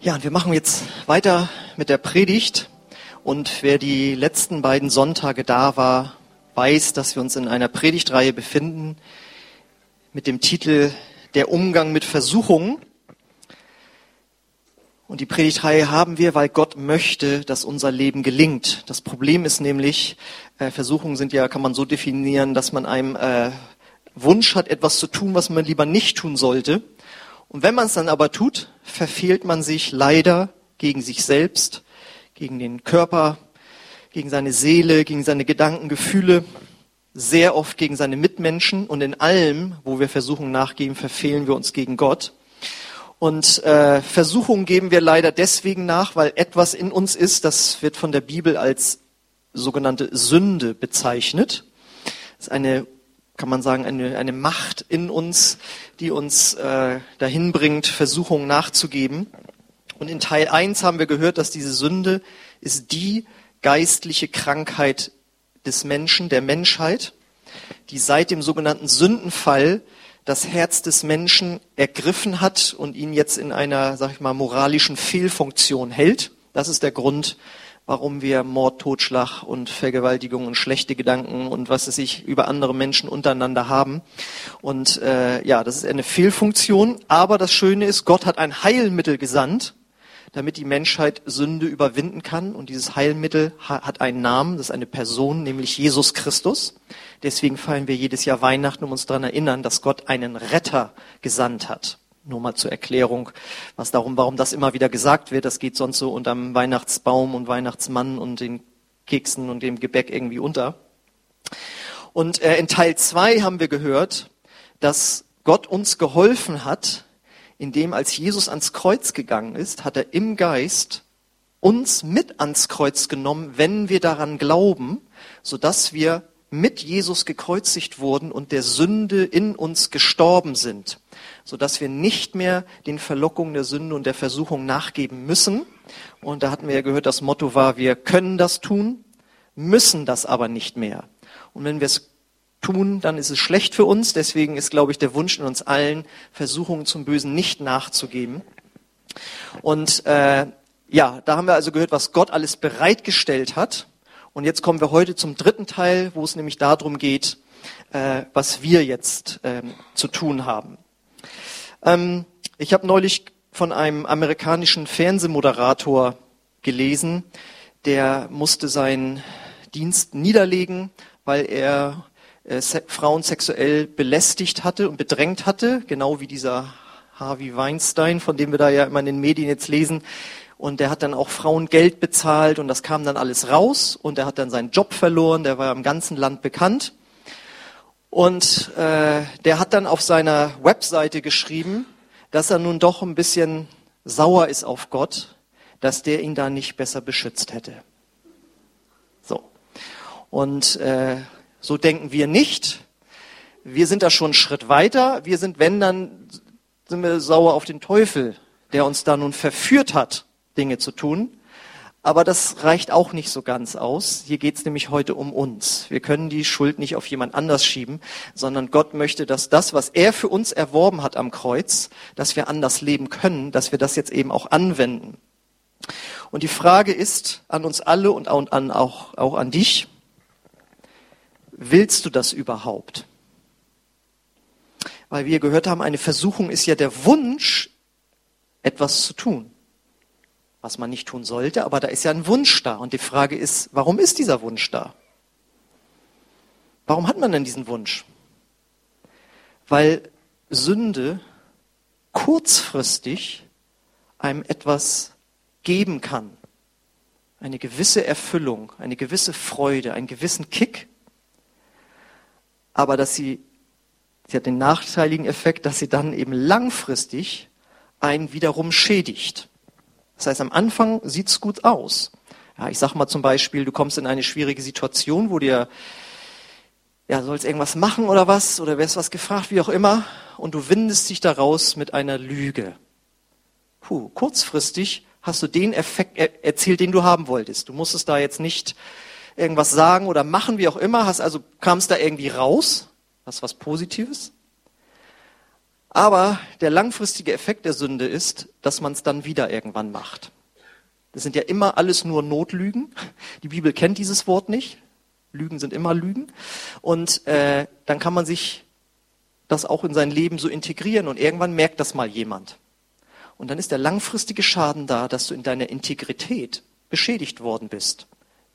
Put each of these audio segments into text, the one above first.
Ja, und wir machen jetzt weiter mit der Predigt. Und wer die letzten beiden Sonntage da war, weiß, dass wir uns in einer Predigtreihe befinden mit dem Titel Der Umgang mit Versuchungen. Und die Predigtreihe haben wir, weil Gott möchte, dass unser Leben gelingt. Das Problem ist nämlich, äh, Versuchungen sind ja, kann man so definieren, dass man einem äh, Wunsch hat, etwas zu tun, was man lieber nicht tun sollte. Und wenn man es dann aber tut, verfehlt man sich leider gegen sich selbst, gegen den Körper, gegen seine Seele, gegen seine Gedanken, Gefühle, sehr oft gegen seine Mitmenschen und in allem, wo wir Versuchungen nachgeben, verfehlen wir uns gegen Gott. Und äh, Versuchungen geben wir leider deswegen nach, weil etwas in uns ist, das wird von der Bibel als sogenannte Sünde bezeichnet. Das ist eine kann man sagen, eine, eine Macht in uns, die uns äh, dahin bringt, Versuchungen nachzugeben. Und in Teil 1 haben wir gehört, dass diese Sünde ist die geistliche Krankheit des Menschen, der Menschheit, die seit dem sogenannten Sündenfall das Herz des Menschen ergriffen hat und ihn jetzt in einer, sag ich mal, moralischen Fehlfunktion hält. Das ist der Grund, warum wir Mord, Totschlag und Vergewaltigung und schlechte Gedanken und was es sich über andere Menschen untereinander haben. Und äh, ja, das ist eine Fehlfunktion. Aber das Schöne ist, Gott hat ein Heilmittel gesandt, damit die Menschheit Sünde überwinden kann. Und dieses Heilmittel hat einen Namen, das ist eine Person, nämlich Jesus Christus. Deswegen feiern wir jedes Jahr Weihnachten, um uns daran erinnern, dass Gott einen Retter gesandt hat. Nur mal zur Erklärung, was darum, warum das immer wieder gesagt wird. Das geht sonst so unterm Weihnachtsbaum und Weihnachtsmann und den Keksen und dem Gebäck irgendwie unter. Und äh, in Teil zwei haben wir gehört, dass Gott uns geholfen hat, indem als Jesus ans Kreuz gegangen ist, hat er im Geist uns mit ans Kreuz genommen, wenn wir daran glauben, so dass wir mit Jesus gekreuzigt wurden und der Sünde in uns gestorben sind sodass wir nicht mehr den Verlockungen der Sünde und der Versuchung nachgeben müssen. Und da hatten wir ja gehört, das Motto war, wir können das tun, müssen das aber nicht mehr. Und wenn wir es tun, dann ist es schlecht für uns. Deswegen ist, glaube ich, der Wunsch in uns allen, Versuchungen zum Bösen nicht nachzugeben. Und äh, ja, da haben wir also gehört, was Gott alles bereitgestellt hat. Und jetzt kommen wir heute zum dritten Teil, wo es nämlich darum geht, äh, was wir jetzt äh, zu tun haben. Ähm, ich habe neulich von einem amerikanischen Fernsehmoderator gelesen, der musste seinen Dienst niederlegen, weil er äh, Frauen sexuell belästigt hatte und bedrängt hatte, genau wie dieser Harvey Weinstein, von dem wir da ja immer in den Medien jetzt lesen. Und der hat dann auch Frauen Geld bezahlt und das kam dann alles raus und er hat dann seinen Job verloren, der war im ganzen Land bekannt. Und äh, der hat dann auf seiner Webseite geschrieben, dass er nun doch ein bisschen sauer ist auf Gott, dass der ihn da nicht besser beschützt hätte. So. Und äh, so denken wir nicht. Wir sind da schon einen Schritt weiter. Wir sind, wenn, dann sind wir sauer auf den Teufel, der uns da nun verführt hat, Dinge zu tun. Aber das reicht auch nicht so ganz aus. Hier geht es nämlich heute um uns. Wir können die Schuld nicht auf jemand anders schieben, sondern Gott möchte, dass das, was er für uns erworben hat am Kreuz, dass wir anders leben können, dass wir das jetzt eben auch anwenden. Und die Frage ist an uns alle und auch, auch an dich, willst du das überhaupt? Weil wir gehört haben, eine Versuchung ist ja der Wunsch, etwas zu tun was man nicht tun sollte, aber da ist ja ein Wunsch da. Und die Frage ist, warum ist dieser Wunsch da? Warum hat man denn diesen Wunsch? Weil Sünde kurzfristig einem etwas geben kann. Eine gewisse Erfüllung, eine gewisse Freude, einen gewissen Kick. Aber dass sie, sie hat den nachteiligen Effekt, dass sie dann eben langfristig einen wiederum schädigt. Das heißt, am Anfang sieht's gut aus. Ja, ich sag mal zum Beispiel, du kommst in eine schwierige Situation, wo dir, ja, sollst irgendwas machen oder was, oder wirst was gefragt, wie auch immer, und du windest dich daraus mit einer Lüge. Puh, kurzfristig hast du den Effekt erzielt, den du haben wolltest. Du musstest da jetzt nicht irgendwas sagen oder machen, wie auch immer, hast also, kamst da irgendwie raus, hast was Positives. Aber der langfristige Effekt der Sünde ist, dass man es dann wieder irgendwann macht. Das sind ja immer alles nur Notlügen. Die Bibel kennt dieses Wort nicht. Lügen sind immer Lügen. Und äh, dann kann man sich das auch in sein Leben so integrieren und irgendwann merkt das mal jemand. Und dann ist der langfristige Schaden da, dass du in deiner Integrität beschädigt worden bist.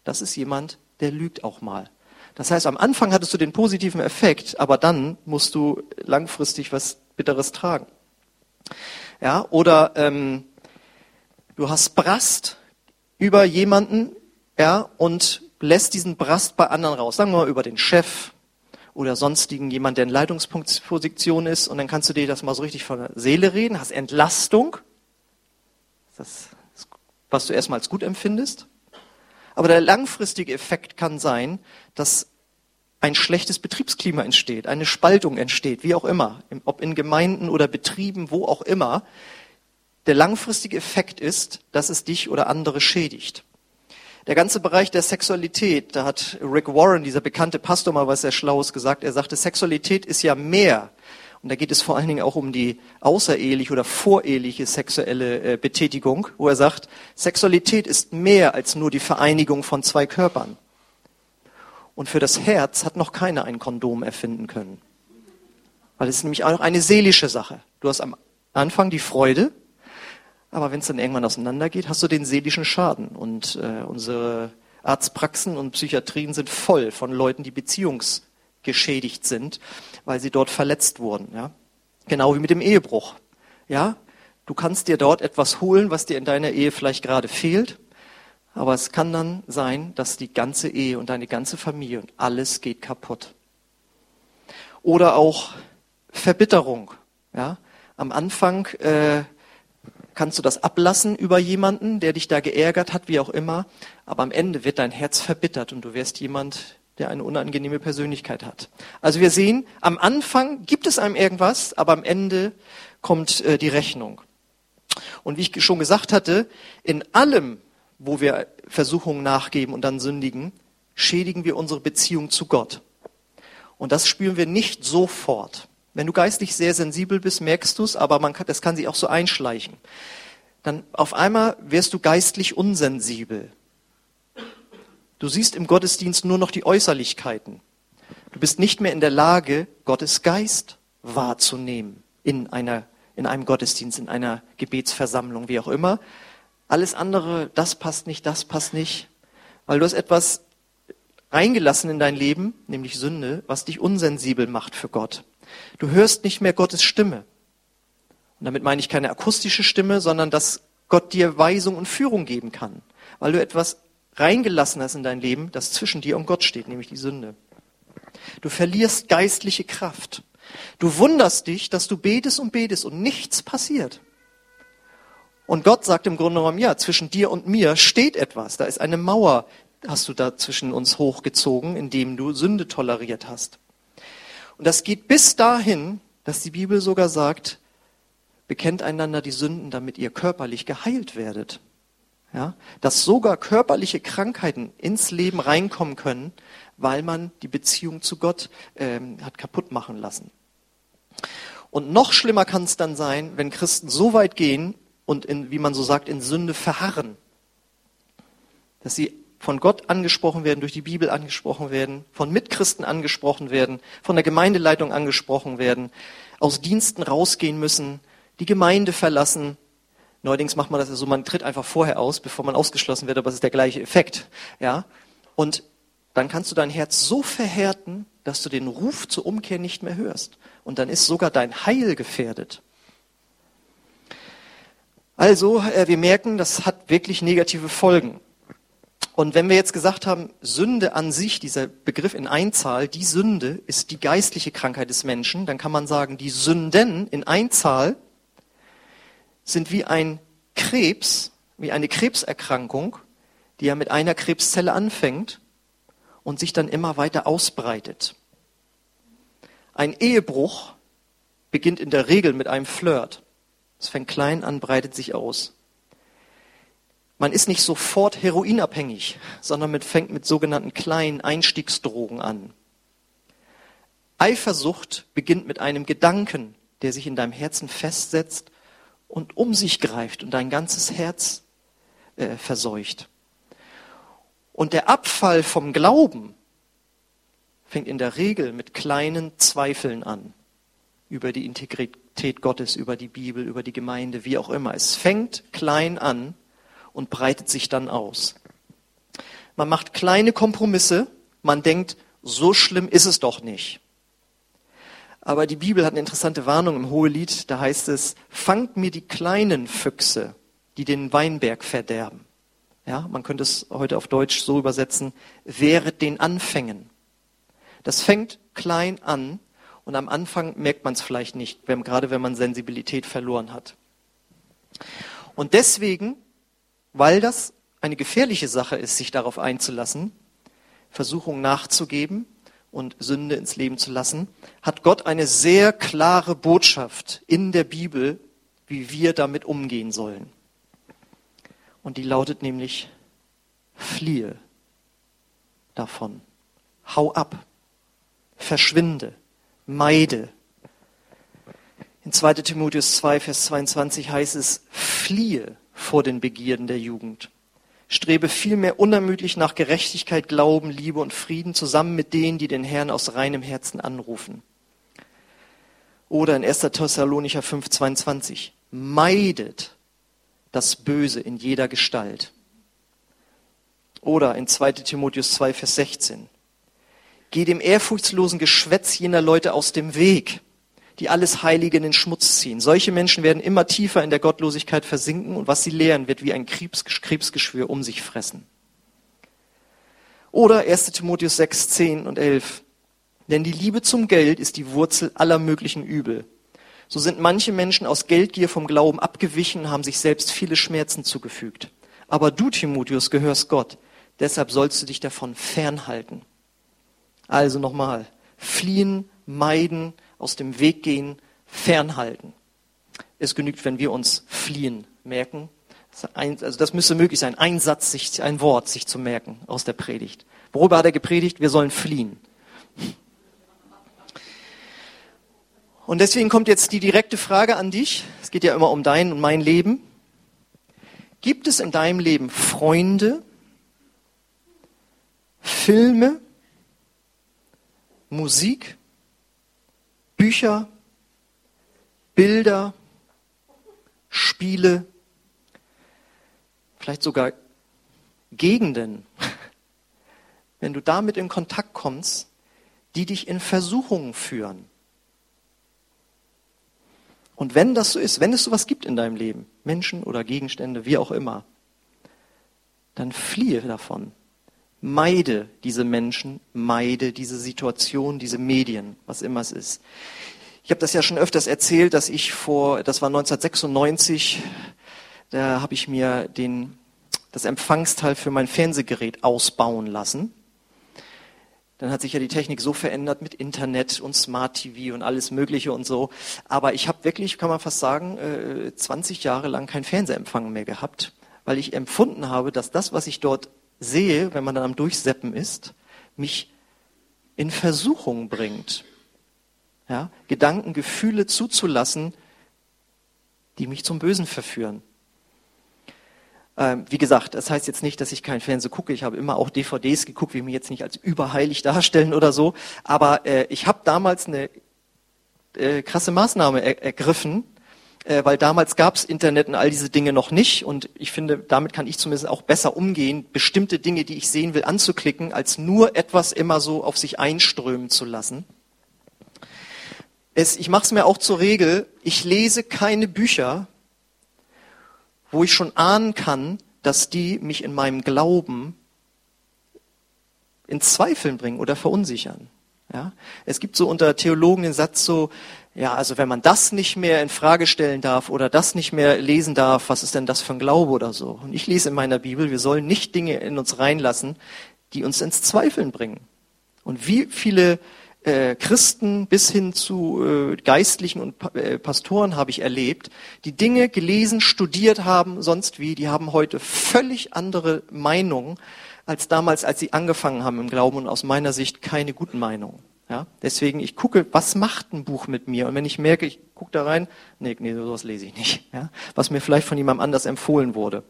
Das ist jemand, der lügt auch mal. Das heißt, am Anfang hattest du den positiven Effekt, aber dann musst du langfristig was Bitteres tragen. Ja, oder ähm, du hast Brast über jemanden, ja, und lässt diesen Brast bei anderen raus. Sagen wir mal über den Chef oder sonstigen jemand, der in Leitungsposition ist, und dann kannst du dir das mal so richtig von der Seele reden, hast Entlastung, das, was du erstmal als gut empfindest. Aber der langfristige Effekt kann sein, dass ein schlechtes Betriebsklima entsteht, eine Spaltung entsteht, wie auch immer, ob in Gemeinden oder Betrieben, wo auch immer. Der langfristige Effekt ist, dass es dich oder andere schädigt. Der ganze Bereich der Sexualität, da hat Rick Warren, dieser bekannte Pastor, mal was sehr Schlaues gesagt. Er sagte, Sexualität ist ja mehr. Und da geht es vor allen Dingen auch um die außereheliche oder voreheliche sexuelle äh, Betätigung, wo er sagt, Sexualität ist mehr als nur die Vereinigung von zwei Körpern. Und für das Herz hat noch keiner ein Kondom erfinden können. Weil es ist nämlich auch eine seelische Sache. Du hast am Anfang die Freude, aber wenn es dann irgendwann auseinandergeht, hast du den seelischen Schaden. Und äh, unsere Arztpraxen und Psychiatrien sind voll von Leuten, die beziehungsgeschädigt sind, weil sie dort verletzt wurden. Ja? Genau wie mit dem Ehebruch. Ja, du kannst dir dort etwas holen, was dir in deiner Ehe vielleicht gerade fehlt. Aber es kann dann sein, dass die ganze Ehe und deine ganze Familie und alles geht kaputt. Oder auch Verbitterung. Ja? Am Anfang äh, kannst du das ablassen über jemanden, der dich da geärgert hat, wie auch immer. Aber am Ende wird dein Herz verbittert und du wirst jemand, der eine unangenehme Persönlichkeit hat. Also wir sehen, am Anfang gibt es einem irgendwas, aber am Ende kommt äh, die Rechnung. Und wie ich schon gesagt hatte, in allem, wo wir Versuchungen nachgeben und dann sündigen, schädigen wir unsere Beziehung zu Gott. Und das spüren wir nicht sofort. Wenn du geistlich sehr sensibel bist, merkst du es, aber man kann, das kann sich auch so einschleichen. Dann auf einmal wirst du geistlich unsensibel. Du siehst im Gottesdienst nur noch die Äußerlichkeiten. Du bist nicht mehr in der Lage, Gottes Geist wahrzunehmen in einer, in einem Gottesdienst, in einer Gebetsversammlung, wie auch immer, alles andere, das passt nicht, das passt nicht. Weil du hast etwas reingelassen in dein Leben, nämlich Sünde, was dich unsensibel macht für Gott. Du hörst nicht mehr Gottes Stimme. Und damit meine ich keine akustische Stimme, sondern dass Gott dir Weisung und Führung geben kann. Weil du etwas reingelassen hast in dein Leben, das zwischen dir und Gott steht, nämlich die Sünde. Du verlierst geistliche Kraft. Du wunderst dich, dass du betest und betest und nichts passiert. Und Gott sagt im Grunde genommen, ja, zwischen dir und mir steht etwas. Da ist eine Mauer, hast du da zwischen uns hochgezogen, indem du Sünde toleriert hast. Und das geht bis dahin, dass die Bibel sogar sagt, bekennt einander die Sünden, damit ihr körperlich geheilt werdet. Ja, dass sogar körperliche Krankheiten ins Leben reinkommen können, weil man die Beziehung zu Gott ähm, hat kaputt machen lassen. Und noch schlimmer kann es dann sein, wenn Christen so weit gehen, und in, wie man so sagt, in Sünde verharren. Dass sie von Gott angesprochen werden, durch die Bibel angesprochen werden, von Mitchristen angesprochen werden, von der Gemeindeleitung angesprochen werden, aus Diensten rausgehen müssen, die Gemeinde verlassen. Neuerdings macht man das ja so, man tritt einfach vorher aus, bevor man ausgeschlossen wird, aber es ist der gleiche Effekt. Ja? Und dann kannst du dein Herz so verhärten, dass du den Ruf zur Umkehr nicht mehr hörst. Und dann ist sogar dein Heil gefährdet. Also, äh, wir merken, das hat wirklich negative Folgen. Und wenn wir jetzt gesagt haben, Sünde an sich, dieser Begriff in Einzahl, die Sünde ist die geistliche Krankheit des Menschen, dann kann man sagen, die Sünden in Einzahl sind wie ein Krebs, wie eine Krebserkrankung, die ja mit einer Krebszelle anfängt und sich dann immer weiter ausbreitet. Ein Ehebruch beginnt in der Regel mit einem Flirt. Es fängt klein an, breitet sich aus. Man ist nicht sofort heroinabhängig, sondern man fängt mit sogenannten kleinen Einstiegsdrogen an. Eifersucht beginnt mit einem Gedanken, der sich in deinem Herzen festsetzt und um sich greift und dein ganzes Herz äh, verseucht. Und der Abfall vom Glauben fängt in der Regel mit kleinen Zweifeln an über die Integrität Gottes, über die Bibel, über die Gemeinde, wie auch immer. Es fängt klein an und breitet sich dann aus. Man macht kleine Kompromisse, man denkt, so schlimm ist es doch nicht. Aber die Bibel hat eine interessante Warnung im Hohelied, da heißt es, fangt mir die kleinen Füchse, die den Weinberg verderben. Ja, man könnte es heute auf Deutsch so übersetzen, wehret den Anfängen. Das fängt klein an und am Anfang merkt man es vielleicht nicht, wenn, gerade wenn man Sensibilität verloren hat. Und deswegen, weil das eine gefährliche Sache ist, sich darauf einzulassen, Versuchung nachzugeben und Sünde ins Leben zu lassen, hat Gott eine sehr klare Botschaft in der Bibel, wie wir damit umgehen sollen. Und die lautet nämlich, fliehe davon, hau ab, verschwinde, meide. In 2 Timotheus 2, Vers 22 heißt es, fliehe vor den Begierden der Jugend. Strebe vielmehr unermüdlich nach Gerechtigkeit, Glauben, Liebe und Frieden zusammen mit denen, die den Herrn aus reinem Herzen anrufen. Oder in 1. Thessalonicher 5, 22, meidet das Böse in jeder Gestalt. Oder in 2 Timotheus 2, Vers 16. Geh dem ehrfurchtslosen Geschwätz jener Leute aus dem Weg, die alles Heilige in den Schmutz ziehen. Solche Menschen werden immer tiefer in der Gottlosigkeit versinken und was sie lehren, wird wie ein Krebsgeschwür um sich fressen. Oder 1 Timotheus 6, 10 und 11. Denn die Liebe zum Geld ist die Wurzel aller möglichen Übel. So sind manche Menschen aus Geldgier vom Glauben abgewichen und haben sich selbst viele Schmerzen zugefügt. Aber du, Timotheus, gehörst Gott. Deshalb sollst du dich davon fernhalten. Also nochmal, fliehen, meiden, aus dem Weg gehen, fernhalten. Es genügt, wenn wir uns fliehen merken. Also das müsste möglich sein, ein Satz, sich, ein Wort sich zu merken aus der Predigt. Worüber hat er gepredigt? Wir sollen fliehen. Und deswegen kommt jetzt die direkte Frage an dich. Es geht ja immer um dein und mein Leben. Gibt es in deinem Leben Freunde, Filme, Musik, Bücher, Bilder, Spiele, vielleicht sogar Gegenden, wenn du damit in Kontakt kommst, die dich in Versuchungen führen. Und wenn das so ist, wenn es sowas gibt in deinem Leben, Menschen oder Gegenstände, wie auch immer, dann fliehe davon. Meide diese Menschen, meide diese Situation, diese Medien, was immer es ist. Ich habe das ja schon öfters erzählt, dass ich vor, das war 1996, da habe ich mir den, das Empfangsteil für mein Fernsehgerät ausbauen lassen. Dann hat sich ja die Technik so verändert mit Internet und Smart TV und alles Mögliche und so. Aber ich habe wirklich, kann man fast sagen, 20 äh, Jahre lang keinen Fernsehempfang mehr gehabt, weil ich empfunden habe, dass das, was ich dort sehe, wenn man dann am Durchseppen ist, mich in Versuchung bringt. Ja, Gedanken, Gefühle zuzulassen, die mich zum Bösen verführen. Ähm, wie gesagt, das heißt jetzt nicht, dass ich kein Fernsehen gucke. Ich habe immer auch DVDs geguckt, wie mich jetzt nicht als überheilig darstellen oder so. Aber äh, ich habe damals eine äh, krasse Maßnahme er ergriffen, äh, weil damals gab es Internet und all diese Dinge noch nicht. Und ich finde, damit kann ich zumindest auch besser umgehen, bestimmte Dinge, die ich sehen will, anzuklicken, als nur etwas immer so auf sich einströmen zu lassen. Es, ich mache es mir auch zur Regel, ich lese keine Bücher, wo ich schon ahnen kann, dass die mich in meinem Glauben in Zweifeln bringen oder verunsichern. Ja? Es gibt so unter Theologen den Satz so, ja, also wenn man das nicht mehr in Frage stellen darf oder das nicht mehr lesen darf, was ist denn das für ein Glaube oder so? Und ich lese in meiner Bibel, wir sollen nicht Dinge in uns reinlassen, die uns ins Zweifeln bringen. Und wie viele äh, Christen bis hin zu äh, Geistlichen und pa äh, Pastoren habe ich erlebt, die Dinge gelesen, studiert haben, sonst wie, die haben heute völlig andere Meinungen als damals, als sie angefangen haben im Glauben und aus meiner Sicht keine guten Meinungen. Ja, deswegen, ich gucke, was macht ein Buch mit mir? Und wenn ich merke, ich gucke da rein, nee, nee, sowas lese ich nicht. Ja, was mir vielleicht von jemandem anders empfohlen wurde.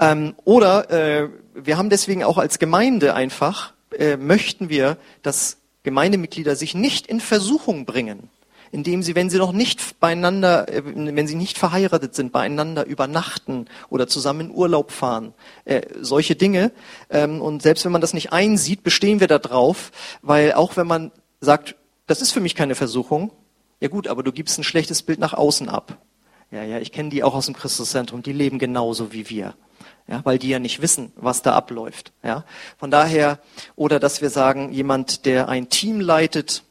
Ähm, oder äh, wir haben deswegen auch als Gemeinde einfach, äh, möchten wir, dass Gemeindemitglieder sich nicht in Versuchung bringen indem sie, wenn sie noch nicht beieinander, äh, wenn sie nicht verheiratet sind, beieinander übernachten oder zusammen in Urlaub fahren. Äh, solche Dinge. Ähm, und selbst wenn man das nicht einsieht, bestehen wir da drauf, weil auch wenn man sagt, das ist für mich keine Versuchung, ja gut, aber du gibst ein schlechtes Bild nach außen ab. Ja, ja, ich kenne die auch aus dem Christuszentrum, die leben genauso wie wir. Ja, weil die ja nicht wissen, was da abläuft. Ja, von daher, oder dass wir sagen, jemand, der ein Team leitet,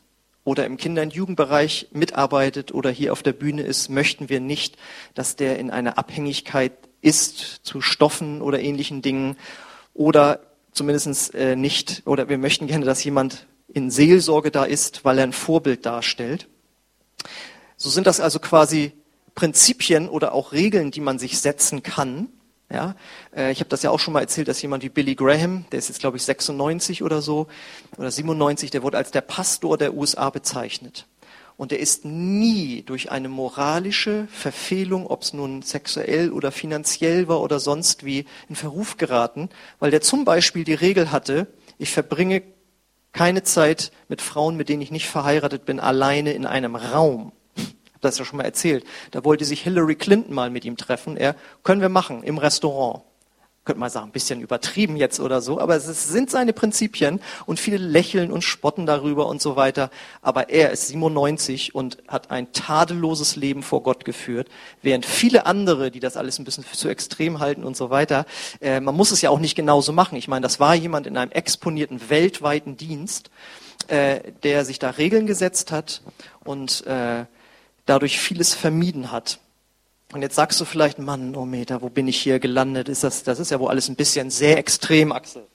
oder im Kinder- und Jugendbereich mitarbeitet oder hier auf der Bühne ist, möchten wir nicht, dass der in einer Abhängigkeit ist zu Stoffen oder ähnlichen Dingen oder zumindest äh, nicht, oder wir möchten gerne, dass jemand in Seelsorge da ist, weil er ein Vorbild darstellt. So sind das also quasi Prinzipien oder auch Regeln, die man sich setzen kann, ja, äh, ich habe das ja auch schon mal erzählt, dass jemand wie Billy Graham, der ist jetzt glaube ich 96 oder so oder 97, der wurde als der Pastor der USA bezeichnet. Und er ist nie durch eine moralische Verfehlung, ob es nun sexuell oder finanziell war oder sonst wie, in Verruf geraten, weil der zum Beispiel die Regel hatte, ich verbringe keine Zeit mit Frauen, mit denen ich nicht verheiratet bin, alleine in einem Raum das ja schon mal erzählt. Da wollte sich Hillary Clinton mal mit ihm treffen. Er, können wir machen, im Restaurant. Könnte man sagen, ein bisschen übertrieben jetzt oder so, aber es sind seine Prinzipien und viele lächeln und spotten darüber und so weiter. Aber er ist 97 und hat ein tadelloses Leben vor Gott geführt, während viele andere, die das alles ein bisschen zu extrem halten und so weiter, äh, man muss es ja auch nicht genauso machen. Ich meine, das war jemand in einem exponierten weltweiten Dienst, äh, der sich da Regeln gesetzt hat und äh, dadurch vieles vermieden hat. Und jetzt sagst du vielleicht, Mann, oh Meter, wo bin ich hier gelandet? Ist das, das ist ja wohl alles ein bisschen sehr extrem, Axel.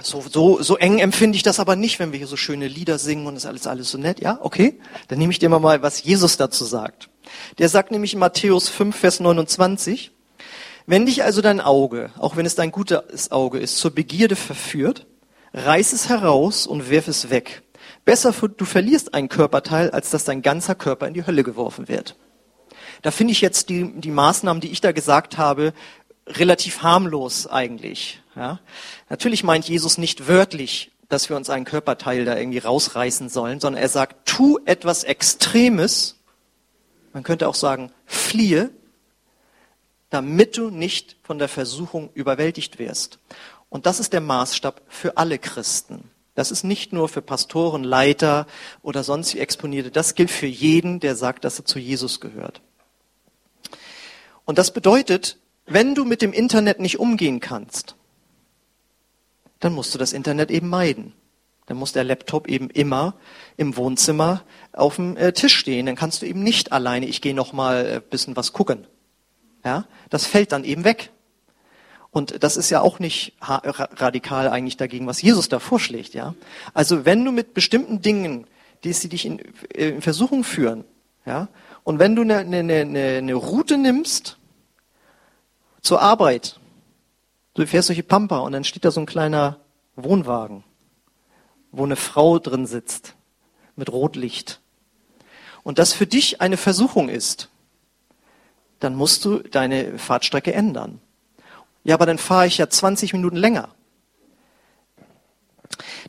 So, so, so eng empfinde ich das aber nicht, wenn wir hier so schöne Lieder singen und das alles alles so nett. Ja, okay. Dann nehme ich dir mal, was Jesus dazu sagt. Der sagt nämlich in Matthäus 5, Vers 29, wenn dich also dein Auge, auch wenn es dein gutes Auge ist, zur Begierde verführt, reiß es heraus und wirf es weg. Besser du verlierst ein Körperteil, als dass dein ganzer Körper in die Hölle geworfen wird. Da finde ich jetzt die, die Maßnahmen, die ich da gesagt habe, relativ harmlos eigentlich. Ja? Natürlich meint Jesus nicht wörtlich, dass wir uns einen Körperteil da irgendwie rausreißen sollen, sondern er sagt, tu etwas Extremes. Man könnte auch sagen, fliehe, damit du nicht von der Versuchung überwältigt wirst. Und das ist der Maßstab für alle Christen. Das ist nicht nur für Pastoren, Leiter oder sonst wie Exponierte. Das gilt für jeden, der sagt, dass er zu Jesus gehört. Und das bedeutet, wenn du mit dem Internet nicht umgehen kannst, dann musst du das Internet eben meiden. Dann muss der Laptop eben immer im Wohnzimmer auf dem äh, Tisch stehen. Dann kannst du eben nicht alleine, ich gehe noch mal ein äh, bisschen was gucken. Ja, das fällt dann eben weg. Und das ist ja auch nicht radikal eigentlich dagegen, was Jesus da vorschlägt, ja. Also wenn du mit bestimmten Dingen, die sie dich in, äh, in Versuchung führen, ja, und wenn du eine, eine, eine, eine Route nimmst zur Arbeit, du fährst durch die Pampa und dann steht da so ein kleiner Wohnwagen, wo eine Frau drin sitzt mit Rotlicht. Und das für dich eine Versuchung ist, dann musst du deine Fahrtstrecke ändern. Ja, aber dann fahre ich ja 20 Minuten länger.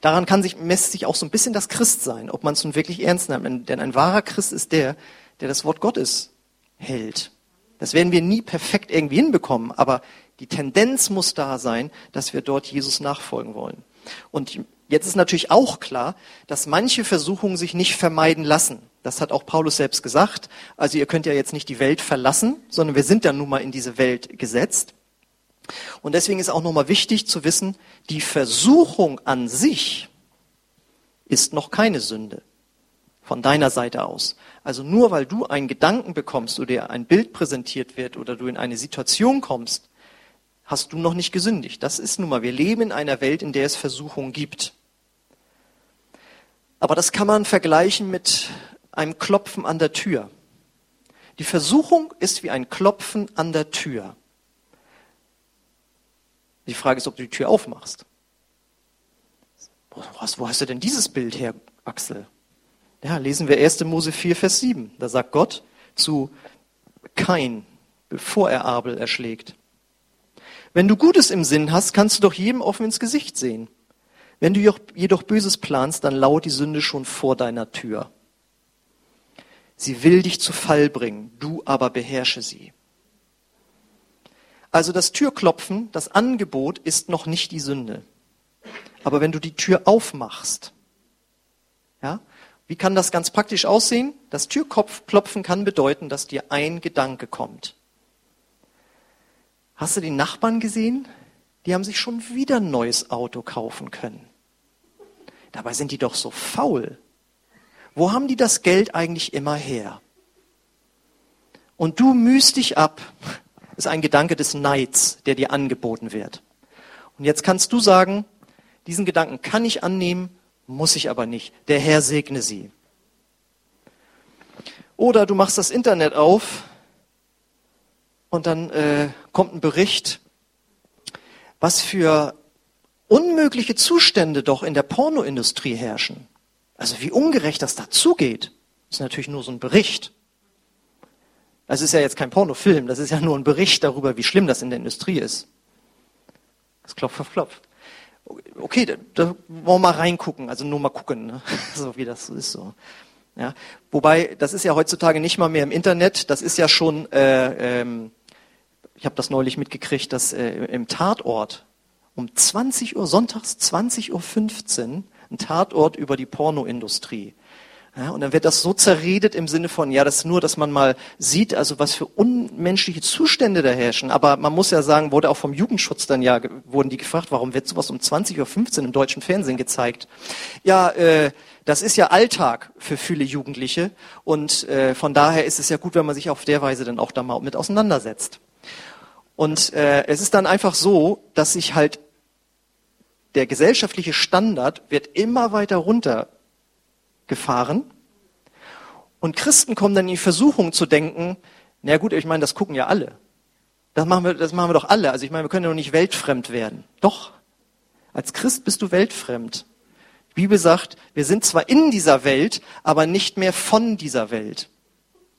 Daran kann sich, messt sich auch so ein bisschen das Christsein, ob man es nun wirklich ernst nimmt. Denn ein wahrer Christ ist der, der das Wort Gottes hält. Das werden wir nie perfekt irgendwie hinbekommen, aber die Tendenz muss da sein, dass wir dort Jesus nachfolgen wollen. Und jetzt ist natürlich auch klar, dass manche Versuchungen sich nicht vermeiden lassen. Das hat auch Paulus selbst gesagt. Also ihr könnt ja jetzt nicht die Welt verlassen, sondern wir sind ja nun mal in diese Welt gesetzt. Und deswegen ist auch nochmal wichtig zu wissen, die Versuchung an sich ist noch keine Sünde von deiner Seite aus. Also nur weil du einen Gedanken bekommst oder dir ein Bild präsentiert wird oder du in eine Situation kommst, hast du noch nicht gesündigt. Das ist nun mal, wir leben in einer Welt, in der es Versuchungen gibt. Aber das kann man vergleichen mit einem Klopfen an der Tür. Die Versuchung ist wie ein Klopfen an der Tür. Die Frage ist, ob du die Tür aufmachst. wo hast, wo hast du denn dieses Bild her, Axel? Ja, lesen wir 1. Mose 4, Vers 7. Da sagt Gott zu Kain, bevor er Abel erschlägt. Wenn du Gutes im Sinn hast, kannst du doch jedem offen ins Gesicht sehen. Wenn du jedoch Böses planst, dann lauert die Sünde schon vor deiner Tür. Sie will dich zu Fall bringen, du aber beherrsche sie. Also das Türklopfen, das Angebot ist noch nicht die Sünde. Aber wenn du die Tür aufmachst, ja, wie kann das ganz praktisch aussehen? Das Türklopfen kann bedeuten, dass dir ein Gedanke kommt. Hast du die Nachbarn gesehen? Die haben sich schon wieder ein neues Auto kaufen können. Dabei sind die doch so faul. Wo haben die das Geld eigentlich immer her? Und du mühst dich ab. Ist ein Gedanke des Neids, der dir angeboten wird. Und jetzt kannst du sagen, diesen Gedanken kann ich annehmen, muss ich aber nicht. Der Herr segne sie. Oder du machst das Internet auf und dann äh, kommt ein Bericht, was für unmögliche Zustände doch in der Pornoindustrie herrschen. Also wie ungerecht das dazugeht, ist natürlich nur so ein Bericht. Das ist ja jetzt kein Pornofilm, das ist ja nur ein Bericht darüber, wie schlimm das in der Industrie ist. Das klopft auf klopft. Okay, da, da wollen wir mal reingucken, also nur mal gucken, ne? so wie das ist so. Ja, wobei, das ist ja heutzutage nicht mal mehr im Internet, das ist ja schon, äh, ähm, ich habe das neulich mitgekriegt, dass äh, im Tatort um 20 Uhr, sonntags 20.15 Uhr, ein Tatort über die Pornoindustrie. Ja, und dann wird das so zerredet im Sinne von, ja, das ist nur, dass man mal sieht, also was für unmenschliche Zustände da herrschen. Aber man muss ja sagen, wurde auch vom Jugendschutz dann ja, wurden die gefragt, warum wird sowas um 20.15 Uhr im deutschen Fernsehen gezeigt? Ja, äh, das ist ja Alltag für viele Jugendliche und äh, von daher ist es ja gut, wenn man sich auf der Weise dann auch da mal mit auseinandersetzt. Und äh, es ist dann einfach so, dass sich halt der gesellschaftliche Standard wird immer weiter runtergefahren. Und Christen kommen dann in die Versuchung zu denken, na gut, ich meine, das gucken ja alle. Das machen wir, das machen wir doch alle. Also ich meine, wir können ja doch nicht weltfremd werden. Doch. Als Christ bist du weltfremd. Die Bibel sagt, wir sind zwar in dieser Welt, aber nicht mehr von dieser Welt.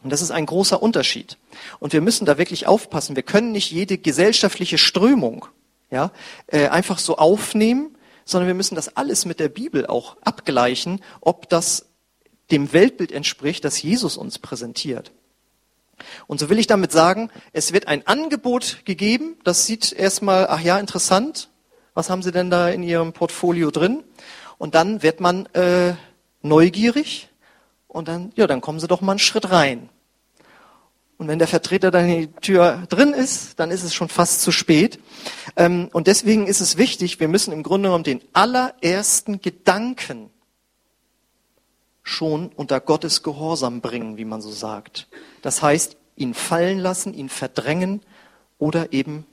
Und das ist ein großer Unterschied. Und wir müssen da wirklich aufpassen. Wir können nicht jede gesellschaftliche Strömung ja, äh, einfach so aufnehmen, sondern wir müssen das alles mit der Bibel auch abgleichen, ob das dem Weltbild entspricht, das Jesus uns präsentiert. Und so will ich damit sagen, es wird ein Angebot gegeben, das sieht erstmal, ach ja, interessant, was haben Sie denn da in Ihrem Portfolio drin? Und dann wird man äh, neugierig und dann, ja, dann kommen Sie doch mal einen Schritt rein. Und wenn der Vertreter dann in die Tür drin ist, dann ist es schon fast zu spät. Ähm, und deswegen ist es wichtig, wir müssen im Grunde genommen den allerersten Gedanken schon unter Gottes Gehorsam bringen, wie man so sagt. Das heißt, ihn fallen lassen, ihn verdrängen oder eben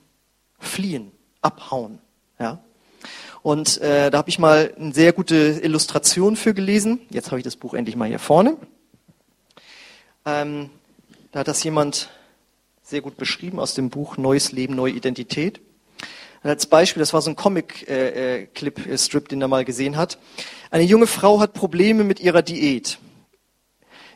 fliehen, abhauen. Ja? Und äh, da habe ich mal eine sehr gute Illustration für gelesen. Jetzt habe ich das Buch endlich mal hier vorne. Ähm, da hat das jemand sehr gut beschrieben aus dem Buch Neues Leben, neue Identität. Als Beispiel, das war so ein Comic-Clip-Strip, äh, äh, den er mal gesehen hat. Eine junge Frau hat Probleme mit ihrer Diät.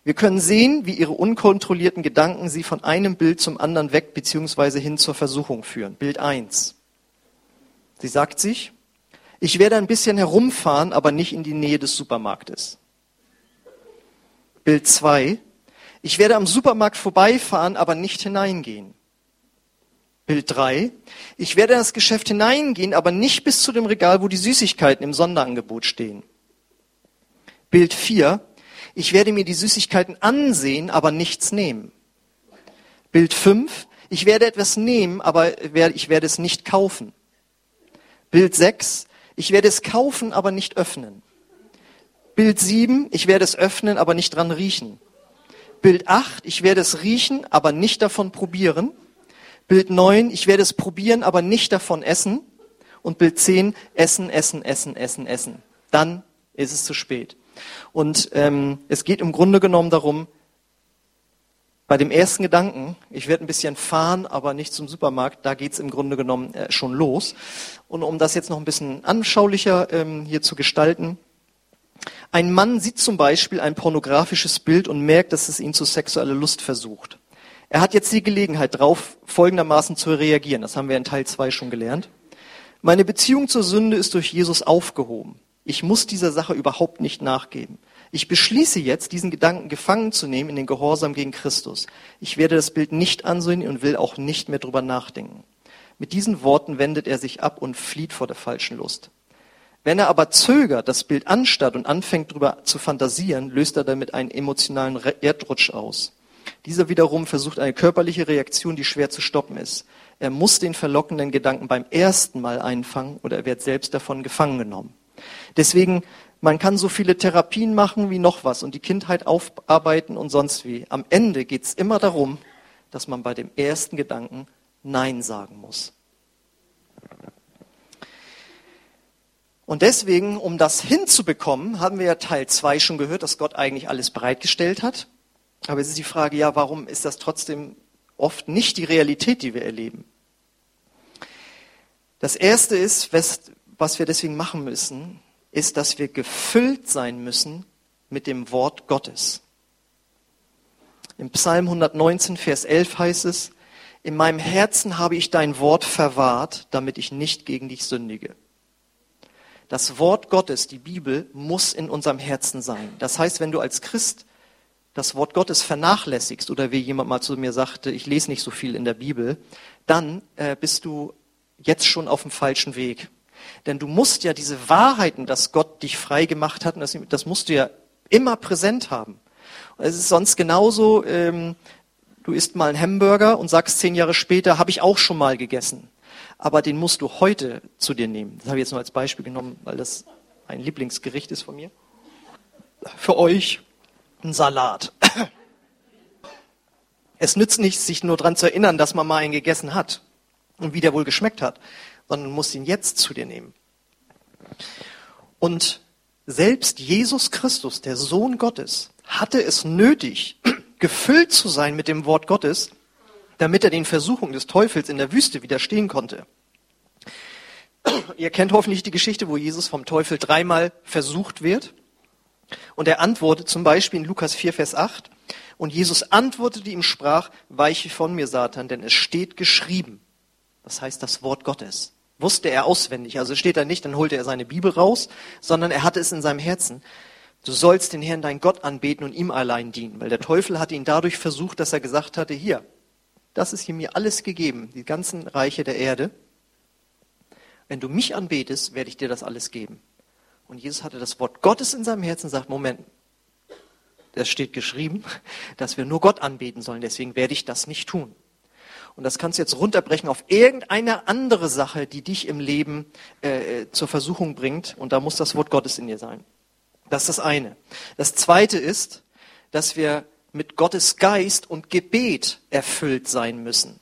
Wir können sehen, wie ihre unkontrollierten Gedanken sie von einem Bild zum anderen weg bzw. hin zur Versuchung führen. Bild 1. Sie sagt sich, ich werde ein bisschen herumfahren, aber nicht in die Nähe des Supermarktes. Bild 2. Ich werde am Supermarkt vorbeifahren, aber nicht hineingehen. Bild 3. Ich werde in das Geschäft hineingehen, aber nicht bis zu dem Regal, wo die Süßigkeiten im Sonderangebot stehen. Bild 4. Ich werde mir die Süßigkeiten ansehen, aber nichts nehmen. Bild 5. Ich werde etwas nehmen, aber ich werde es nicht kaufen. Bild 6. Ich werde es kaufen, aber nicht öffnen. Bild 7. Ich werde es öffnen, aber nicht dran riechen. Bild 8, ich werde es riechen, aber nicht davon probieren. Bild 9, ich werde es probieren, aber nicht davon essen. Und Bild 10, essen, essen, essen, essen, essen. Dann ist es zu spät. Und ähm, es geht im Grunde genommen darum, Bei dem ersten Gedanken, ich werde ein bisschen fahren, aber nicht zum Supermarkt, da geht's im Grunde genommen äh, schon los. Und um das jetzt noch ein bisschen anschaulicher ähm, hier zu gestalten, ein Mann sieht zum Beispiel ein pornografisches Bild und merkt, dass es ihn zu sexueller Lust versucht. Er hat jetzt die Gelegenheit drauf, folgendermaßen zu reagieren. Das haben wir in Teil 2 schon gelernt. Meine Beziehung zur Sünde ist durch Jesus aufgehoben. Ich muss dieser Sache überhaupt nicht nachgeben. Ich beschließe jetzt, diesen Gedanken gefangen zu nehmen in den Gehorsam gegen Christus. Ich werde das Bild nicht ansehen und will auch nicht mehr drüber nachdenken. Mit diesen Worten wendet er sich ab und flieht vor der falschen Lust. Wenn er aber zögert, das Bild anstarrt und anfängt darüber zu fantasieren, löst er damit einen emotionalen Erdrutsch aus. Dieser wiederum versucht eine körperliche Reaktion, die schwer zu stoppen ist. Er muss den verlockenden Gedanken beim ersten Mal einfangen oder er wird selbst davon gefangen genommen. Deswegen man kann so viele Therapien machen wie noch was und die Kindheit aufarbeiten und sonst wie. Am Ende geht es immer darum, dass man bei dem ersten Gedanken Nein sagen muss. Und deswegen, um das hinzubekommen, haben wir ja Teil 2 schon gehört, dass Gott eigentlich alles bereitgestellt hat. Aber es ist die Frage, ja, warum ist das trotzdem oft nicht die Realität, die wir erleben? Das erste ist, was wir deswegen machen müssen, ist, dass wir gefüllt sein müssen mit dem Wort Gottes. Im Psalm 119, Vers 11 heißt es, in meinem Herzen habe ich dein Wort verwahrt, damit ich nicht gegen dich sündige. Das Wort Gottes, die Bibel, muss in unserem Herzen sein. Das heißt, wenn du als Christ das Wort Gottes vernachlässigst oder wie jemand mal zu mir sagte, ich lese nicht so viel in der Bibel, dann äh, bist du jetzt schon auf dem falschen Weg. Denn du musst ja diese Wahrheiten, dass Gott dich frei gemacht hat, das, das musst du ja immer präsent haben. Es ist sonst genauso, ähm, du isst mal einen Hamburger und sagst zehn Jahre später, habe ich auch schon mal gegessen. Aber den musst du heute zu dir nehmen. Das habe ich jetzt nur als Beispiel genommen, weil das ein Lieblingsgericht ist von mir. Für euch ein Salat. Es nützt nichts, sich nur daran zu erinnern, dass man mal einen gegessen hat und wie der wohl geschmeckt hat sondern du musst ihn jetzt zu dir nehmen. Und selbst Jesus Christus, der Sohn Gottes, hatte es nötig, gefüllt zu sein mit dem Wort Gottes, damit er den Versuchungen des Teufels in der Wüste widerstehen konnte. Ihr kennt hoffentlich die Geschichte, wo Jesus vom Teufel dreimal versucht wird. Und er antwortet zum Beispiel in Lukas 4, Vers 8. Und Jesus antwortete ihm, sprach, weiche von mir, Satan, denn es steht geschrieben. Das heißt das Wort Gottes wusste er auswendig. Also steht da nicht, dann holte er seine Bibel raus, sondern er hatte es in seinem Herzen. Du sollst den Herrn, dein Gott, anbeten und ihm allein dienen. Weil der Teufel hatte ihn dadurch versucht, dass er gesagt hatte, hier, das ist hier mir alles gegeben, die ganzen Reiche der Erde. Wenn du mich anbetest, werde ich dir das alles geben. Und Jesus hatte das Wort Gottes in seinem Herzen und sagt, Moment, es steht geschrieben, dass wir nur Gott anbeten sollen, deswegen werde ich das nicht tun. Und das kannst du jetzt runterbrechen auf irgendeine andere Sache, die dich im Leben äh, zur Versuchung bringt. Und da muss das Wort Gottes in dir sein. Das ist das eine. Das zweite ist, dass wir mit Gottes Geist und Gebet erfüllt sein müssen.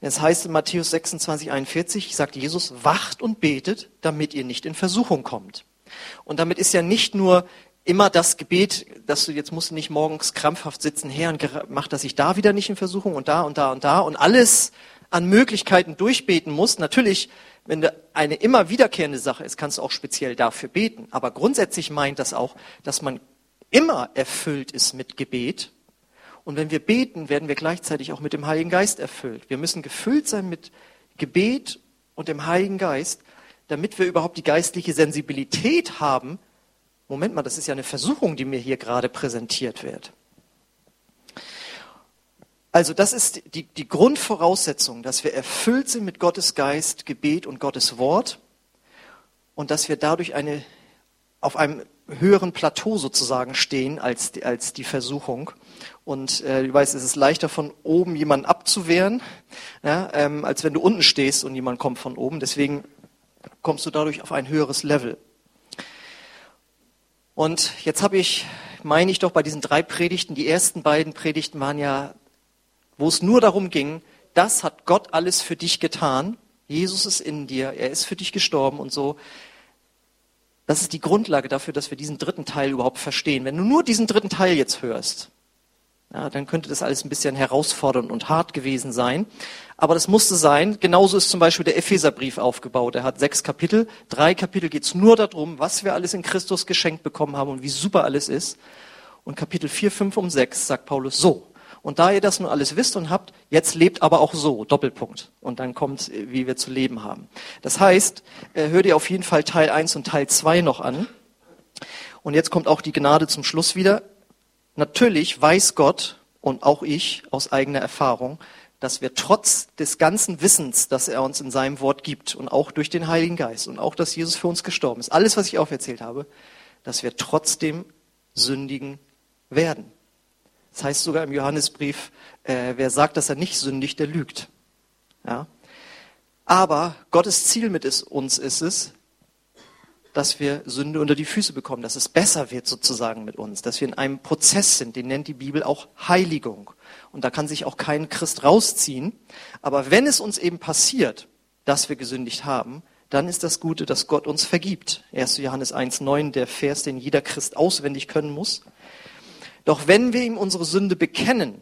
Es heißt in Matthäus 26, 41, sagt Jesus, wacht und betet, damit ihr nicht in Versuchung kommt. Und damit ist ja nicht nur immer das Gebet, dass du jetzt musst du nicht morgens krampfhaft sitzen, Herr, und mach, dass ich da wieder nicht in Versuchung und da und da und da und alles an Möglichkeiten durchbeten musst. Natürlich, wenn du eine immer wiederkehrende Sache ist, kannst du auch speziell dafür beten. Aber grundsätzlich meint das auch, dass man immer erfüllt ist mit Gebet. Und wenn wir beten, werden wir gleichzeitig auch mit dem Heiligen Geist erfüllt. Wir müssen gefüllt sein mit Gebet und dem Heiligen Geist, damit wir überhaupt die geistliche Sensibilität haben, Moment mal, das ist ja eine Versuchung, die mir hier gerade präsentiert wird. Also das ist die, die Grundvoraussetzung, dass wir erfüllt sind mit Gottes Geist, Gebet und Gottes Wort und dass wir dadurch eine, auf einem höheren Plateau sozusagen stehen als die, als die Versuchung. Und äh, du weißt, es ist leichter von oben jemanden abzuwehren, ja, ähm, als wenn du unten stehst und jemand kommt von oben. Deswegen kommst du dadurch auf ein höheres Level. Und jetzt habe ich, meine ich doch, bei diesen drei Predigten, die ersten beiden Predigten waren ja, wo es nur darum ging, das hat Gott alles für dich getan. Jesus ist in dir, er ist für dich gestorben und so. Das ist die Grundlage dafür, dass wir diesen dritten Teil überhaupt verstehen. Wenn du nur diesen dritten Teil jetzt hörst, Ja, dann könnte das alles ein bisschen herausfordernd und hart gewesen sein. Aber das musste sein. Genauso ist zum Beispiel der Epheserbrief aufgebaut. Er hat sechs Kapitel. Drei Kapitel geht es nur darum, was wir alles in Christus geschenkt bekommen haben und wie super alles ist. Und Kapitel 4, 5 um 6 sagt Paulus so. Und da ihr das nun alles wisst und habt, jetzt lebt aber auch so, Doppelpunkt. Und dann kommt, wie wir zu leben haben. Das heißt, äh, hör dir auf jeden Fall Teil 1 und Teil 2 noch an. Und jetzt kommt auch die Gnade zum Schluss wieder. Natürlich weiß Gott und auch ich aus eigener Erfahrung, dass wir trotz des ganzen Wissens, das er uns in seinem Wort gibt und auch durch den Heiligen Geist und auch, dass Jesus für uns gestorben ist, alles, was ich auferzählt habe, dass wir trotzdem sündigen werden. Das heißt sogar im Johannesbrief, äh, wer sagt, dass er nicht sündigt, der lügt. Ja? Aber Gottes Ziel mit uns ist es, dass wir Sünde unter die Füße bekommen, dass es besser wird sozusagen mit uns, dass wir in einem Prozess sind, den nennt die Bibel auch Heiligung. Und da kann sich auch kein Christ rausziehen. Aber wenn es uns eben passiert, dass wir gesündigt haben, dann ist das Gute, dass Gott uns vergibt. 1. Johannes 1.9, der Vers, den jeder Christ auswendig können muss. Doch wenn wir ihm unsere Sünde bekennen,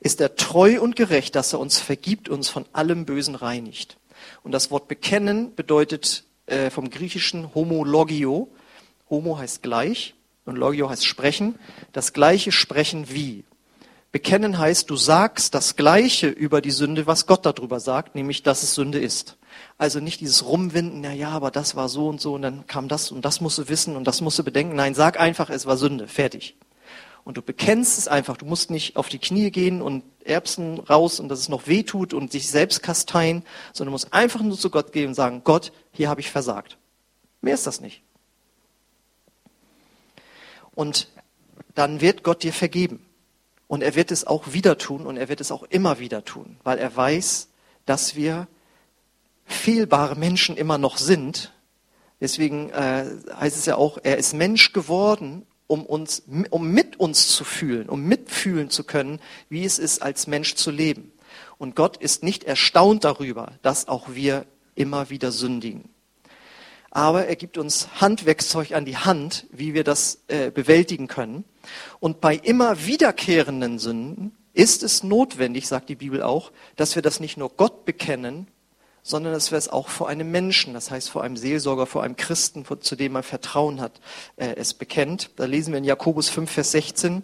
ist er treu und gerecht, dass er uns vergibt, uns von allem Bösen reinigt. Und das Wort bekennen bedeutet äh, vom griechischen homologio. Homo heißt gleich und logio heißt sprechen. Das gleiche sprechen wie. Bekennen heißt, du sagst das Gleiche über die Sünde, was Gott darüber sagt, nämlich, dass es Sünde ist. Also nicht dieses Rumwinden, na ja, aber das war so und so und dann kam das und das musst du wissen und das musst du bedenken. Nein, sag einfach, es war Sünde. Fertig. Und du bekennst es einfach. Du musst nicht auf die Knie gehen und Erbsen raus und dass es noch weh tut und sich selbst kasteien, sondern du musst einfach nur zu Gott gehen und sagen, Gott, hier habe ich versagt. Mehr ist das nicht. Und dann wird Gott dir vergeben. Und er wird es auch wieder tun und er wird es auch immer wieder tun, weil er weiß, dass wir fehlbare Menschen immer noch sind. Deswegen äh, heißt es ja auch, er ist Mensch geworden, um uns, um mit uns zu fühlen, um mitfühlen zu können, wie es ist, als Mensch zu leben. Und Gott ist nicht erstaunt darüber, dass auch wir immer wieder sündigen. Aber er gibt uns Handwerkszeug an die Hand, wie wir das äh, bewältigen können. Und bei immer wiederkehrenden Sünden ist es notwendig, sagt die Bibel auch, dass wir das nicht nur Gott bekennen, sondern dass wir es auch vor einem Menschen, das heißt vor einem Seelsorger, vor einem Christen, zu dem man Vertrauen hat, äh, es bekennt. Da lesen wir in Jakobus 5, Vers 16,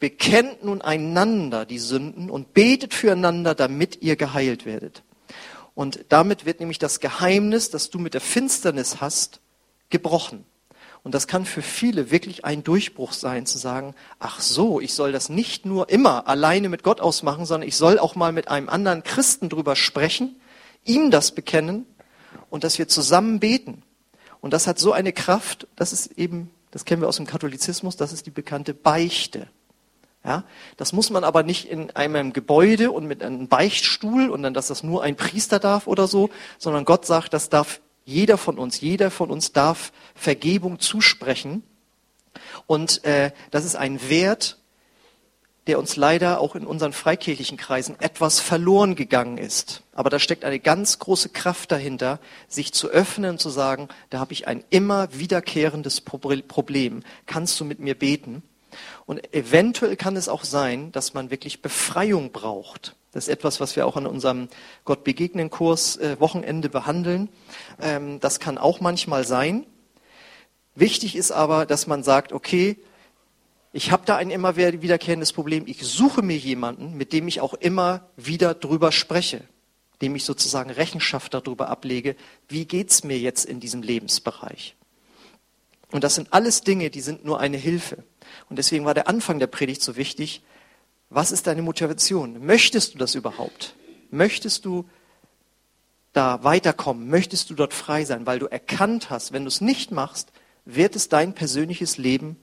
bekennt nun einander die Sünden und betet füreinander, damit ihr geheilt werdet. Und damit wird nämlich das Geheimnis, das du mit der Finsternis hast, gebrochen. Und das kann für viele wirklich ein Durchbruch sein, zu sagen, ach so, ich soll das nicht nur immer alleine mit Gott ausmachen, sondern ich soll auch mal mit einem anderen Christen drüber sprechen, ihm das bekennen und dass wir zusammen beten. Und das hat so eine Kraft, das ist eben, das kennen wir aus dem Katholizismus, das ist die bekannte Beichte. Ja, das muss man aber nicht in einem Gebäude und mit einem Beichtstuhl und dann, dass das nur ein Priester darf oder so, sondern Gott sagt, das darf jeder von uns, jeder von uns darf Vergebung zusprechen. Und äh, das ist ein Wert, der uns leider auch in unseren freikirchlichen Kreisen etwas verloren gegangen ist. Aber da steckt eine ganz große Kraft dahinter, sich zu öffnen und zu sagen, da habe ich ein immer wiederkehrendes Problem. Kannst du mit mir beten? Und eventuell kann es auch sein, dass man wirklich Befreiung braucht. Das ist etwas, was wir auch an unserem Gott begegnen Kurs äh, Wochenende behandeln. Ähm, das kann auch manchmal sein. Wichtig ist aber, dass man sagt, okay, ich habe da ein immer wiederkehrendes Problem. Ich suche mir jemanden, mit dem ich auch immer wieder drüber spreche, dem ich sozusagen Rechenschaft darüber ablege, wie geht's mir jetzt in diesem Lebensbereich. Und das sind alles Dinge, die sind nur eine Hilfe. Und deswegen war der Anfang der Predigt so wichtig. Was ist deine Motivation? Möchtest du das überhaupt? Möchtest du da weiterkommen? Möchtest du dort frei sein? Weil du erkannt hast, wenn du es nicht machst, wird es dein persönliches Leben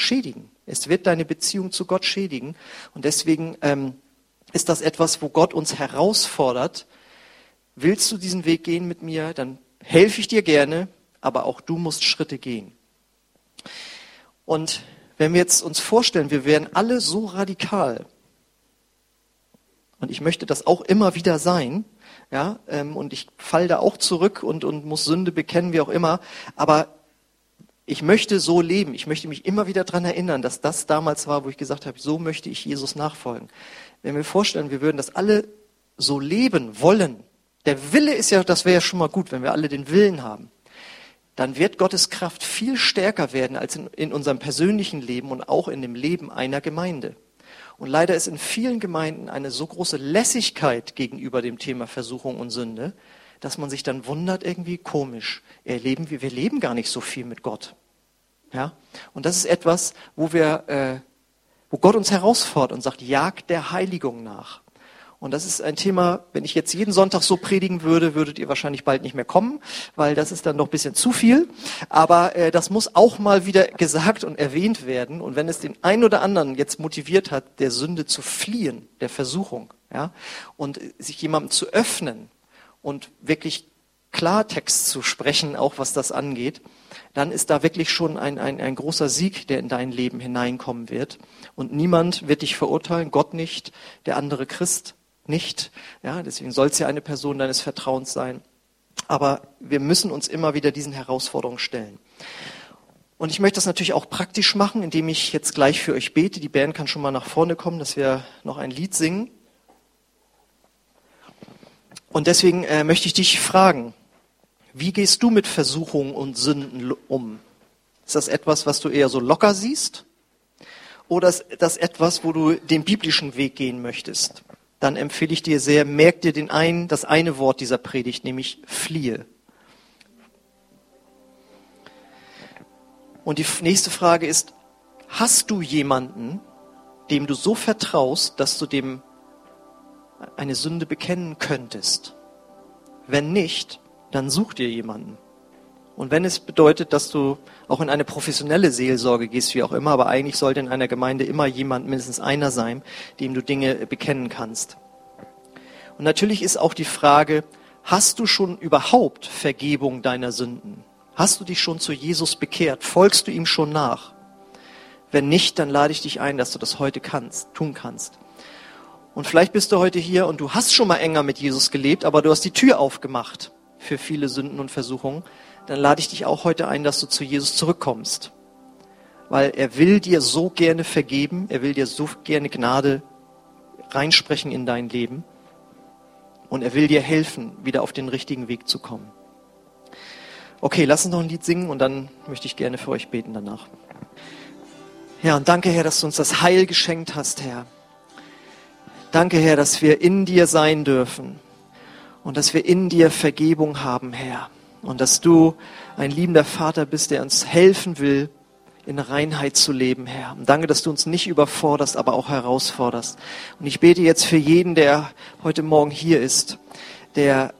schädigen. Es wird deine Beziehung zu Gott schädigen. Und deswegen ähm, ist das etwas, wo Gott uns herausfordert. Willst du diesen Weg gehen mit mir, dann helfe ich dir gerne, aber auch du musst Schritte gehen. Und wenn wir jetzt uns vorstellen, wir wären alle so radikal, und ich möchte das auch immer wieder sein, ja, ähm, und ich falle da auch zurück und, und muss Sünde bekennen, wie auch immer, aber ich möchte so leben. Ich möchte mich immer wieder daran erinnern, dass das damals war, wo ich gesagt habe, so möchte ich Jesus nachfolgen. Wenn wir vorstellen, wir würden das alle so leben wollen, der Wille ist ja, das wäre ja schon mal gut, wenn wir alle den Willen haben, dann wird Gottes Kraft viel stärker werden als in, in unserem persönlichen Leben und auch in dem Leben einer Gemeinde. Und leider ist in vielen Gemeinden eine so große Lässigkeit gegenüber dem Thema Versuchung und Sünde, dass man sich dann wundert, irgendwie komisch. Erleben wir, wir leben gar nicht so viel mit Gott. Ja? Und das ist etwas, wo wir, äh, wo Gott uns herausfordert und sagt, jagt der Heiligung nach. Und das ist ein Thema, wenn ich jetzt jeden Sonntag so predigen würde, würdet ihr wahrscheinlich bald nicht mehr kommen, weil das ist dann noch ein bisschen zu viel. Aber äh, das muss auch mal wieder gesagt und erwähnt werden. Und wenn es den einen oder anderen jetzt motiviert hat, der Sünde zu fliehen, der Versuchung, ja, und sich jemandem zu öffnen und wirklich Klartext zu sprechen, auch was das angeht, dann ist da wirklich schon ein, ein, ein großer Sieg, der in dein Leben hineinkommen wird. Und niemand wird dich verurteilen, Gott nicht, der andere Christ nicht. Ja, deswegen soll es ja eine Person deines Vertrauens sein. Aber wir müssen uns immer wieder diesen Herausforderungen stellen. Und ich möchte das natürlich auch praktisch machen, indem ich jetzt gleich für euch bete. Die Band kann schon mal nach vorne kommen, dass wir noch ein Lied singen. Und deswegen äh, möchte ich dich fragen, wie gehst du mit Versuchungen und Sünden um? Ist das etwas, was du eher so locker siehst? Oder ist das etwas, wo du den biblischen Weg gehen möchtest? Dann empfehle ich dir sehr, merk dir den einen, das eine Wort dieser Predigt, nämlich fliehe. Und die nächste Frage ist, hast du jemanden, dem du so vertraust, dass du dem eine Sünde bekennen könntest? Wenn nicht, dann such dir jemanden. Und wenn es bedeutet, dass du auch in eine professionelle Seelsorge gehst, wie auch immer, aber eigentlich sollte in einer Gemeinde immer jemand, mindestens einer sein, dem du Dinge bekennen kannst. Und natürlich ist auch die Frage, hast du schon überhaupt Vergebung deiner Sünden? Hast du dich schon zu Jesus bekehrt? Folgst du ihm schon nach? Wenn nicht, dann lade ich dich ein, dass du das heute kannst, tun kannst. Und vielleicht bist du heute hier und du hast schon mal enger mit Jesus gelebt, aber du hast die Tür aufgemacht für viele Sünden und Versuchungen, dann lade ich dich auch heute ein, dass du zu Jesus zurückkommst. Weil er will dir so gerne vergeben, er will dir so gerne Gnade reinsprechen in dein Leben und er will dir helfen, wieder auf den richtigen Weg zu kommen. Okay, lass uns noch ein Lied singen und dann möchte ich gerne für euch beten danach. Ja, und danke, Herr, dass du uns das Heil geschenkt hast, Herr. Danke, Herr, dass wir in dir sein dürfen und dass wir in dir Vergebung haben, Herr. Und dass du ein liebender Vater bist, der uns helfen will, in Reinheit zu leben, Herr. Und danke, dass du uns nicht überforderst, aber auch herausforderst. Und ich bete jetzt für jeden, der heute Morgen hier ist, der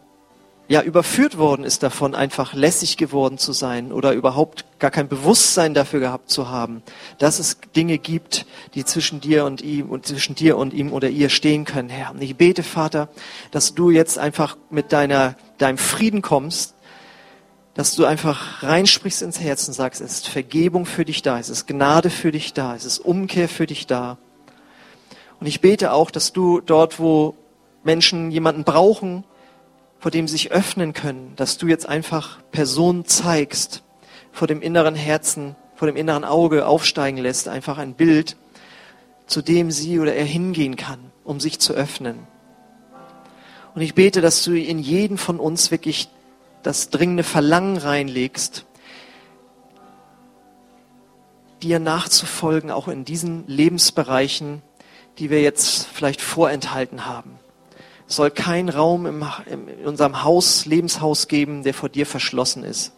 ja überführt worden ist davon, einfach lässig geworden zu sein oder überhaupt gar kein Bewusstsein dafür gehabt zu haben, dass es Dinge gibt, die zwischen dir und ihm und zwischen dir und ihm oder ihr stehen können, Herr. Und ich bete, Vater, dass du jetzt einfach mit deiner, deinem Frieden kommst, dass du einfach reinsprichst ins Herz und sagst, es ist Vergebung für dich da, es ist Gnade für dich da, es ist Umkehr für dich da. Und ich bete auch, dass du dort, wo Menschen jemanden brauchen, vor dem sie sich öffnen können, dass du jetzt einfach Personen zeigst, vor dem inneren Herzen, vor dem inneren Auge aufsteigen lässt, einfach ein Bild, zu dem sie oder er hingehen kann, um sich zu öffnen. Und ich bete, dass du in jeden von uns wirklich das dringende Verlangen reinlegst, dir nachzufolgen, auch in diesen Lebensbereichen, die wir jetzt vielleicht vorenthalten haben. Soll kein Raum in unserem Haus, Lebenshaus geben, der vor dir verschlossen ist.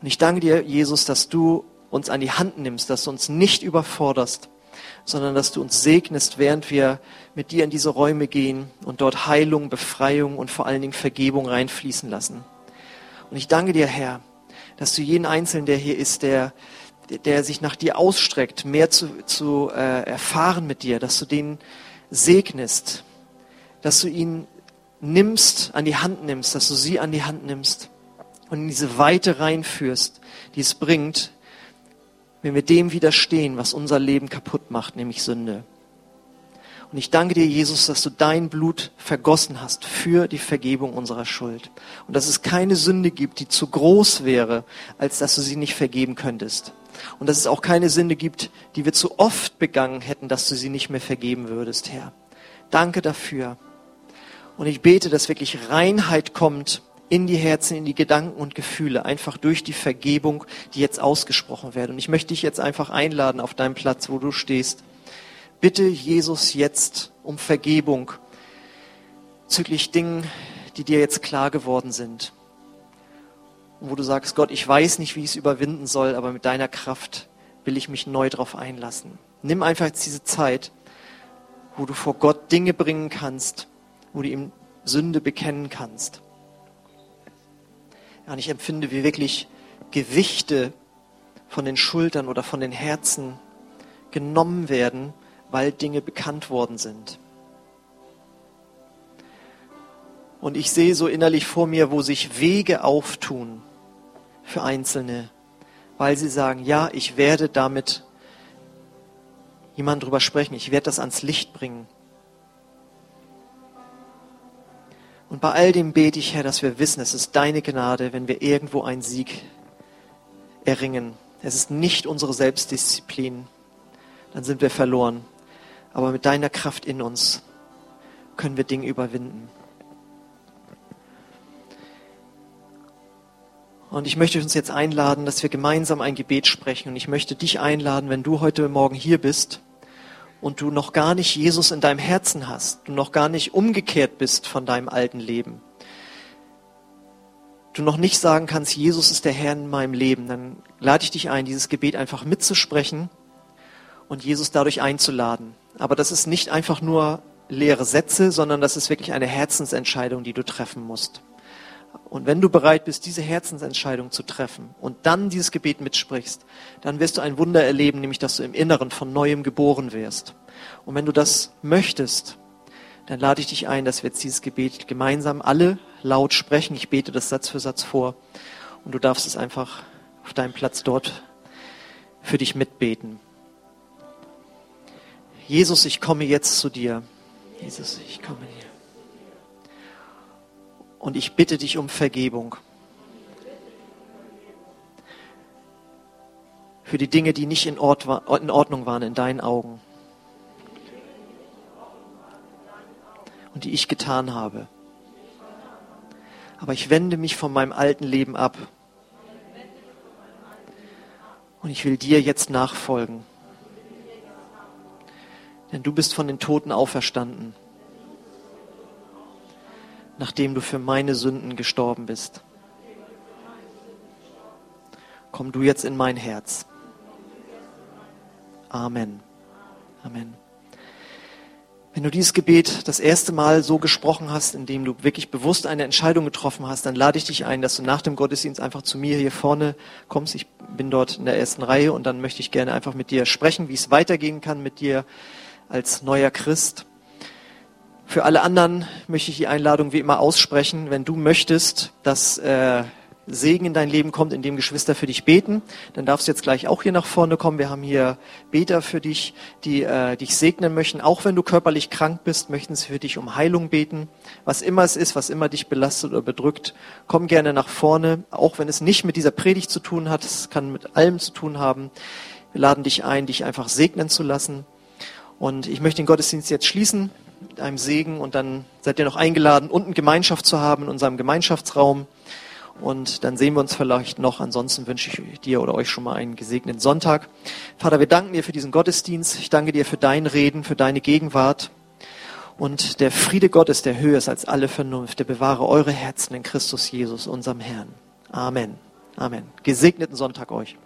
Und ich danke dir, Jesus, dass du uns an die Hand nimmst, dass du uns nicht überforderst, sondern dass du uns segnest, während wir mit dir in diese Räume gehen und dort Heilung, Befreiung und vor allen Dingen Vergebung reinfließen lassen. Und ich danke dir, Herr, dass du jeden Einzelnen, der hier ist, der, der sich nach dir ausstreckt, mehr zu, zu äh, erfahren mit dir, dass du den segnest, dass du ihn nimmst, an die Hand nimmst, dass du sie an die Hand nimmst und in diese Weite reinführst, die es bringt, wenn wir dem widerstehen, was unser Leben kaputt macht, nämlich Sünde. Und ich danke dir, Jesus, dass du dein Blut vergossen hast für die Vergebung unserer Schuld. Und dass es keine Sünde gibt, die zu groß wäre, als dass du sie nicht vergeben könntest. Und dass es auch keine Sünde gibt, die wir zu oft begangen hätten, dass du sie nicht mehr vergeben würdest, Herr. Danke dafür. Und ich bete, dass wirklich Reinheit kommt in die Herzen, in die Gedanken und Gefühle, einfach durch die Vergebung, die jetzt ausgesprochen werden. Und ich möchte dich jetzt einfach einladen auf deinem Platz, wo du stehst. Bitte Jesus jetzt um Vergebung züglich Dingen, die dir jetzt klar geworden sind. Und wo du sagst, Gott, ich weiß nicht, wie ich es überwinden soll, aber mit deiner Kraft will ich mich neu darauf einlassen. Nimm einfach jetzt diese Zeit, wo du vor Gott Dinge bringen kannst, wo du ihm Sünde bekennen kannst. Ja, und ich empfinde, wie wirklich Gewichte von den Schultern oder von den Herzen genommen werden, weil Dinge bekannt worden sind. Und ich sehe so innerlich vor mir, wo sich Wege auftun für Einzelne, weil sie sagen, ja, ich werde damit jemand drüber sprechen, ich werde das ans Licht bringen. Und bei all dem bete ich, Herr, dass wir wissen, es ist deine Gnade, wenn wir irgendwo einen Sieg erringen. Es ist nicht unsere Selbstdisziplin. Dann sind wir verloren. Aber mit deiner Kraft in uns können wir Dinge überwinden. Und ich möchte uns jetzt einladen, dass wir gemeinsam ein Gebet sprechen. Und ich möchte dich einladen, wenn du heute Morgen hier bist, und du noch gar nicht Jesus in deinem Herzen hast, du noch gar nicht umgekehrt bist von deinem alten Leben, du noch nicht sagen kannst, Jesus ist der Herr in meinem Leben, dann lade ich dich ein, dieses Gebet einfach mitzusprechen und Jesus dadurch einzuladen. Aber das ist nicht einfach nur leere Sätze, sondern das ist wirklich eine Herzensentscheidung, die du treffen musst. Und wenn du bereit bist, diese Herzensentscheidung zu treffen und dann dieses Gebet mitsprichst, dann wirst du ein Wunder erleben, nämlich dass du im Inneren von neuem geboren wirst. Und wenn du das möchtest, dann lade ich dich ein, dass wir jetzt dieses Gebet gemeinsam alle laut sprechen. Ich bete das Satz für Satz vor und du darfst es einfach auf deinem Platz dort für dich mitbeten. Jesus, ich komme jetzt zu dir. Jesus, ich komme hier. Und ich bitte dich um Vergebung. Für die Dinge, die nicht in, Ordnung waren in deinen Augen. Und die ich getan habe. Aber ich wende mich von meinem alten Leben ab. Und ich will dir jetzt nachfolgen. Denn du bist von den Toten auferstanden nachdem du für meine Sünden gestorben bist. Komm du jetzt in mein Herz. Amen. Amen. Wenn du dieses Gebet das erste Mal so gesprochen hast, indem du wirklich bewusst eine Entscheidung getroffen hast, dann lade ich dich ein, dass du nach dem Gottesdienst einfach zu mir hier vorne kommst. Ich bin dort in der ersten Reihe und dann möchte ich gerne einfach mit dir sprechen, wie es weitergehen kann mit dir als neuer Christ. Für alle anderen möchte ich die Einladung wie immer aussprechen. Wenn du möchtest, dass äh, Segen in dein Leben kommt, indem Geschwister für dich beten, dann darfst du jetzt gleich auch hier nach vorne kommen. Wir haben hier Beter für dich, die äh, dich segnen möchten. Auch wenn du körperlich krank bist, möchten sie für dich um Heilung beten. Was immer es ist, was immer dich belastet oder bedrückt, komm gerne nach vorne. Auch wenn es nicht mit dieser Predigt zu tun hat, es kann mit allem zu tun haben. Wir laden dich ein, dich einfach segnen zu lassen. Und ich möchte den Gottesdienst jetzt schließen einem Segen und dann seid ihr noch eingeladen, unten Gemeinschaft zu haben in unserem Gemeinschaftsraum. Und dann sehen wir uns vielleicht noch. Ansonsten wünsche ich dir oder euch schon mal einen gesegneten Sonntag. Vater, wir danken dir für diesen Gottesdienst. Ich danke dir für dein Reden, für deine Gegenwart. Und der Friede Gottes, der höher ist als alle Vernunft, der bewahre eure Herzen in Christus Jesus, unserem Herrn. Amen. Amen. Gesegneten Sonntag euch.